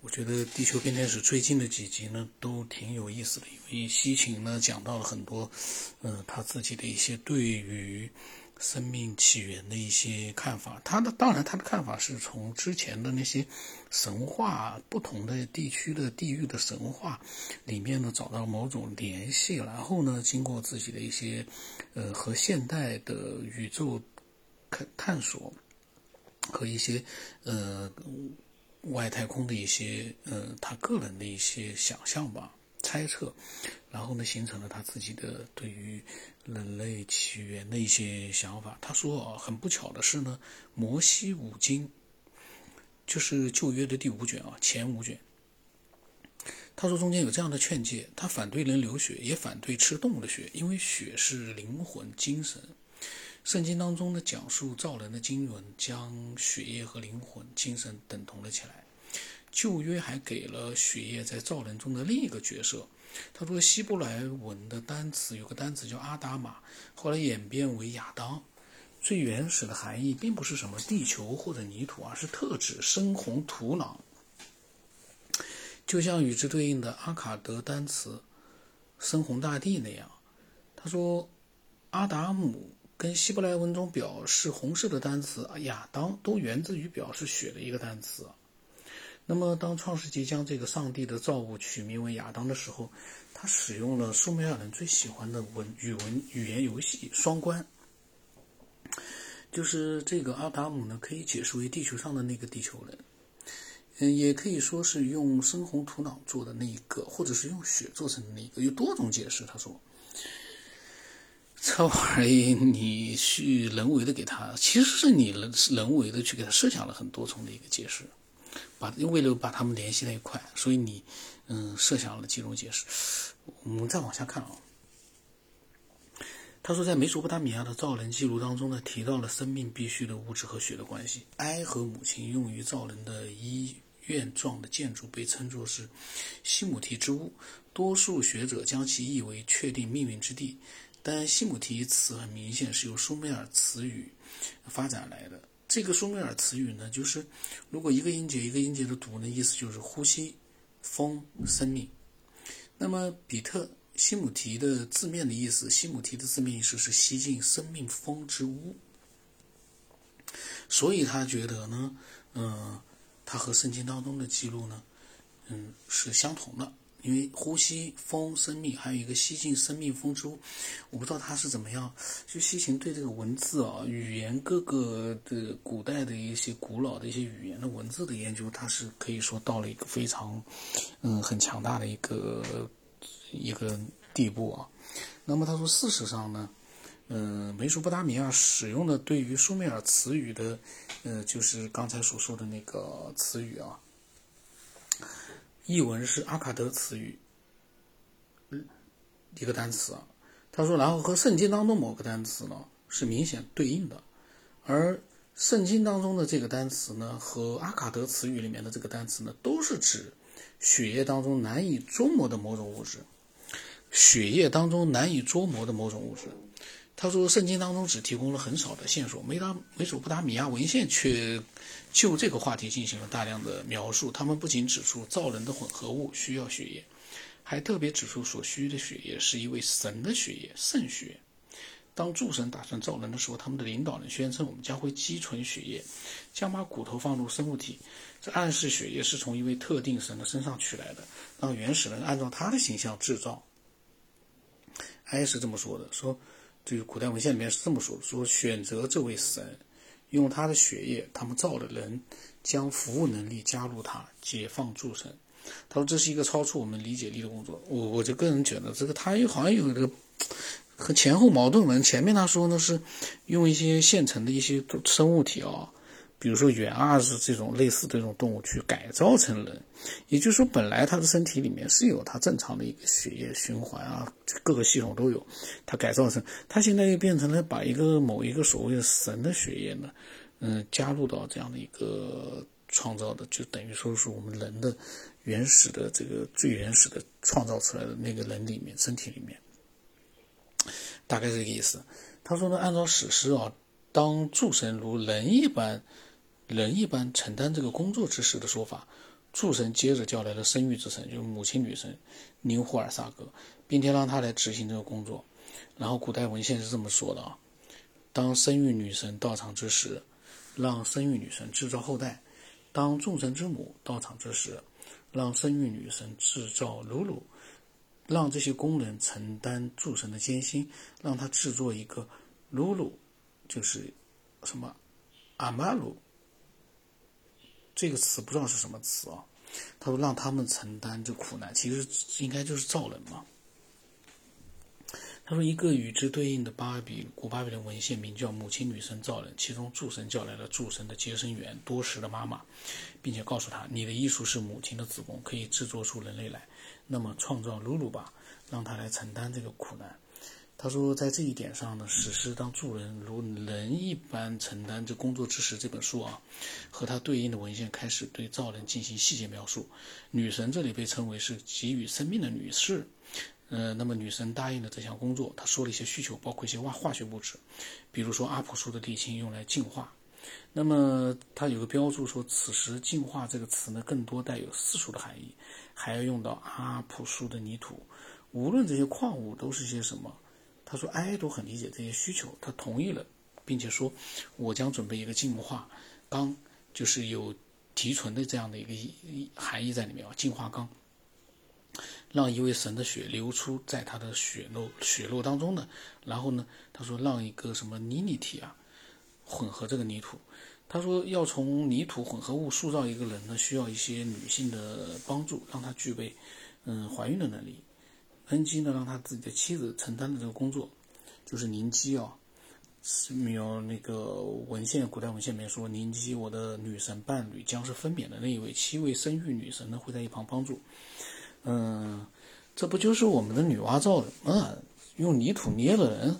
我觉得《地球变天史》最近的几集呢，都挺有意思的，因为西芹呢讲到了很多，呃，他自己的一些对于生命起源的一些看法。他的当然，他的看法是从之前的那些神话、不同的地区的地域的神话里面呢找到某种联系，然后呢，经过自己的一些呃和现代的宇宙探探索和一些呃。外太空的一些，呃，他个人的一些想象吧、猜测，然后呢，形成了他自己的对于人类起源的一些想法。他说啊，很不巧的是呢，《摩西五经》就是旧约的第五卷啊，前五卷。他说中间有这样的劝诫：他反对人流血，也反对吃动物的血，因为血是灵魂、精神。圣经当中的讲述造人的经文，将血液和灵魂、精神等同了起来。旧约还给了血液在造人中的另一个角色。他说，希伯来文的单词有个单词叫阿达玛，后来演变为亚当。最原始的含义并不是什么地球或者泥土，而是特指深红土壤。就像与之对应的阿卡德单词深红大地那样。他说，阿达姆。跟希伯来文中表示红色的单词亚当都源自于表示血的一个单词。那么，当创世纪将这个上帝的造物取名为亚当的时候，他使用了苏美尔人最喜欢的文语文语言游戏双关，就是这个阿达姆呢，可以解释为地球上的那个地球人，嗯，也可以说是用深红土壤做的那一个，或者是用血做成的那个，有多种解释。他说。这玩意你去人为的给他，其实是你人人为的去给他设想了很多重的一个解释，把为了把他们联系在一块，所以你嗯设想了几种解释。我们再往下看啊，他说在美索不达米亚的造人记录当中呢，提到了生命必须的物质和血的关系。埃和母亲用于造人的医院状的建筑被称作是西姆提之屋，多数学者将其译为确定命运之地。但西姆提词很明显是由苏美尔词语发展来的。这个苏美尔词语呢，就是如果一个音节一个音节的读呢，意思就是呼吸、风、生命。那么比特西姆提的字面的意思，西姆提的字面意思是吸进生命风之屋。所以他觉得呢，嗯，他和圣经当中的记录呢，嗯，是相同的。因为呼吸风生命，还有一个吸进生命风珠，我不知道他是怎么样。就西秦对这个文字啊、语言各个的古代的一些古老的一些语言的文字的研究，他是可以说到了一个非常嗯很强大的一个一个地步啊。那么他说，事实上呢，嗯，美索不达米亚使用的对于苏美尔词语的，呃，就是刚才所说的那个词语啊。译文是阿卡德词语，嗯，一个单词啊。他说，然后和圣经当中某个单词呢是明显对应的，而圣经当中的这个单词呢和阿卡德词语里面的这个单词呢都是指血液当中难以捉摸的某种物质，血液当中难以捉摸的某种物质。他说，圣经当中只提供了很少的线索，没达美索不达米亚文献却就这个话题进行了大量的描述。他们不仅指出造人的混合物需要血液，还特别指出所需的血液是一位神的血液——圣血。当诸神打算造人的时候，他们的领导人宣称：“我们将会积存血液，将把骨头放入生物体。”这暗示血液是从一位特定神的身上取来的，让原始人按照他的形象制造。埃是这么说的：“说。”这个古代文献里面是这么说的：说选择这位神，用他的血液，他们造的人，将服务能力加入他，解放诸神。他说这是一个超出我们理解力的工作。我我就个人觉得，这个他又好像有一个 和前后矛盾文。前面他说呢是用一些现成的一些生物体啊。比如说，猿啊是这种类似这种动物去改造成人，也就是说，本来它的身体里面是有它正常的一个血液循环啊，各个系统都有，它改造成，它现在又变成了把一个某一个所谓的神的血液呢，嗯，加入到这样的一个创造的，就等于说是我们人的原始的这个最原始的创造出来的那个人里面身体里面，大概这个意思。他说呢，按照史诗啊，当诸神如人一般。人一般承担这个工作之时的说法，诸神接着叫来了生育之神，就是母亲女神宁胡尔萨格，并且让她来执行这个工作。然后古代文献是这么说的啊：当生育女神到场之时，让生育女神制造后代；当众神之母到场之时，让生育女神制造乳乳。让这些工人承担诸神的艰辛，让他制作一个乳乳，就是什么阿玛鲁。这个词不知道是什么词啊？他说让他们承担这苦难，其实应该就是造人嘛。他说一个与之对应的巴比古巴比伦文献名叫母亲女神造人，其中诸神叫来了诸神的接生员多时的妈妈，并且告诉他：你的艺术是母亲的子宫，可以制作出人类来。那么创造鲁鲁吧，让他来承担这个苦难。他说，在这一点上呢，史诗当助人如人一般承担这工作之时，这本书啊，和它对应的文献开始对造人进行细节描述。女神这里被称为是给予生命的女士，呃，那么女神答应了这项工作，她说了一些需求，包括一些化化学物质，比如说阿普树的沥青用来净化。那么它有个标注说，此时净化这个词呢，更多带有世俗的含义，还要用到阿普树的泥土。无论这些矿物都是些什么。他说：“埃都很理解这些需求，他同意了，并且说，我将准备一个净化缸，就是有提纯的这样的一个含义在里面啊，净化缸，让一位神的血流出在他的血肉血肉当中呢。然后呢，他说让一个什么泥泥体啊，混合这个泥土。他说要从泥土混合物塑造一个人呢，需要一些女性的帮助，让他具备嗯怀孕的能力。”恩基呢，让他自己的妻子承担的这个工作，就是宁基啊，是没有那个文献，古代文献里面说，宁基我的女神伴侣将是分娩的那一位，七位生育女神呢会在一旁帮助。嗯，这不就是我们的女娲造人吗？用泥土捏的人，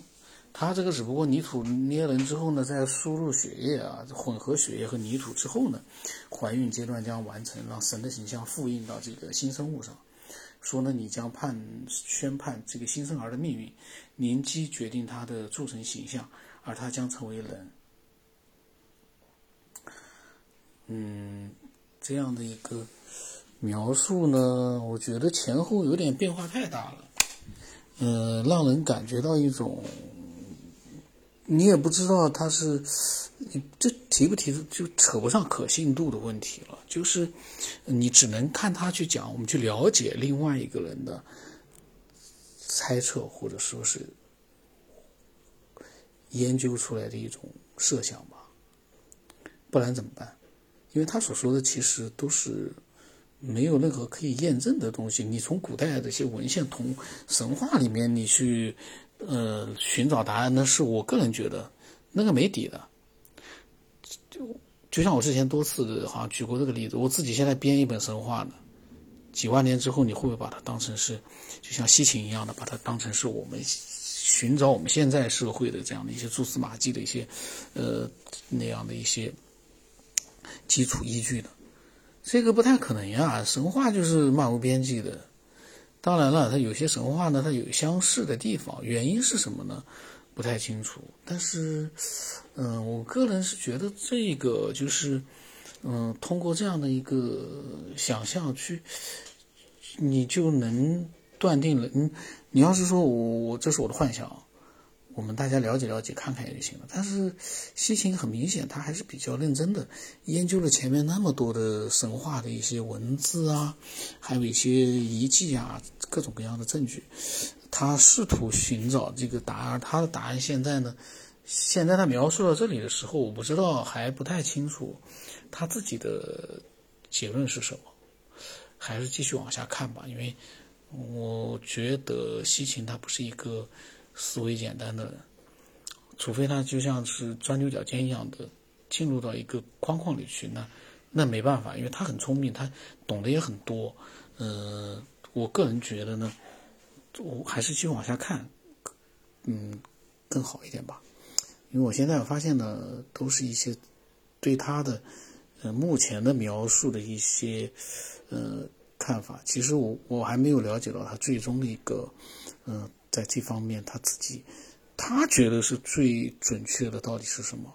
他这个只不过泥土捏人之后呢，再输入血液啊，混合血液和泥土之后呢，怀孕阶段将完成，让神的形象复印到这个新生物上。说呢，你将判宣判这个新生儿的命运，年纪决定他的铸成形象，而他将成为人。嗯，这样的一个描述呢，我觉得前后有点变化太大了，嗯，让人感觉到一种，你也不知道他是。你这提不提就扯不上可信度的问题了，就是你只能看他去讲，我们去了解另外一个人的猜测或者说是研究出来的一种设想吧，不然怎么办？因为他所说的其实都是没有任何可以验证的东西。你从古代的一些文献、同神话里面你去呃寻找答案，那是我个人觉得那个没底的。就就像我之前多次好像举过这个例子，我自己现在编一本神话呢，几万年之后你会不会把它当成是，就像西秦一样的，把它当成是我们寻找我们现在社会的这样的一些蛛丝马迹的一些，呃那样的一些基础依据的？这个不太可能呀，神话就是漫无边际的。当然了，它有些神话呢，它有相似的地方，原因是什么呢？不太清楚，但是，嗯，我个人是觉得这个就是，嗯，通过这样的一个想象去，你就能断定了。你你要是说我我这是我的幻想，我们大家了解了解看看也就行了。但是西秦很明显，他还是比较认真的研究了前面那么多的神话的一些文字啊，还有一些遗迹啊，各种各样的证据。他试图寻找这个答案，他的答案现在呢？现在他描述到这里的时候，我不知道，还不太清楚他自己的结论是什么，还是继续往下看吧。因为我觉得西秦他不是一个思维简单的人，除非他就像是钻牛角尖一样的进入到一个框框里去，那那没办法，因为他很聪明，他懂得也很多。呃，我个人觉得呢。我还是继续往下看，嗯，更好一点吧。因为我现在发现呢，都是一些对他的呃目前的描述的一些呃看法。其实我我还没有了解到他最终的一个嗯，在这方面他自己他觉得是最准确的到底是什么。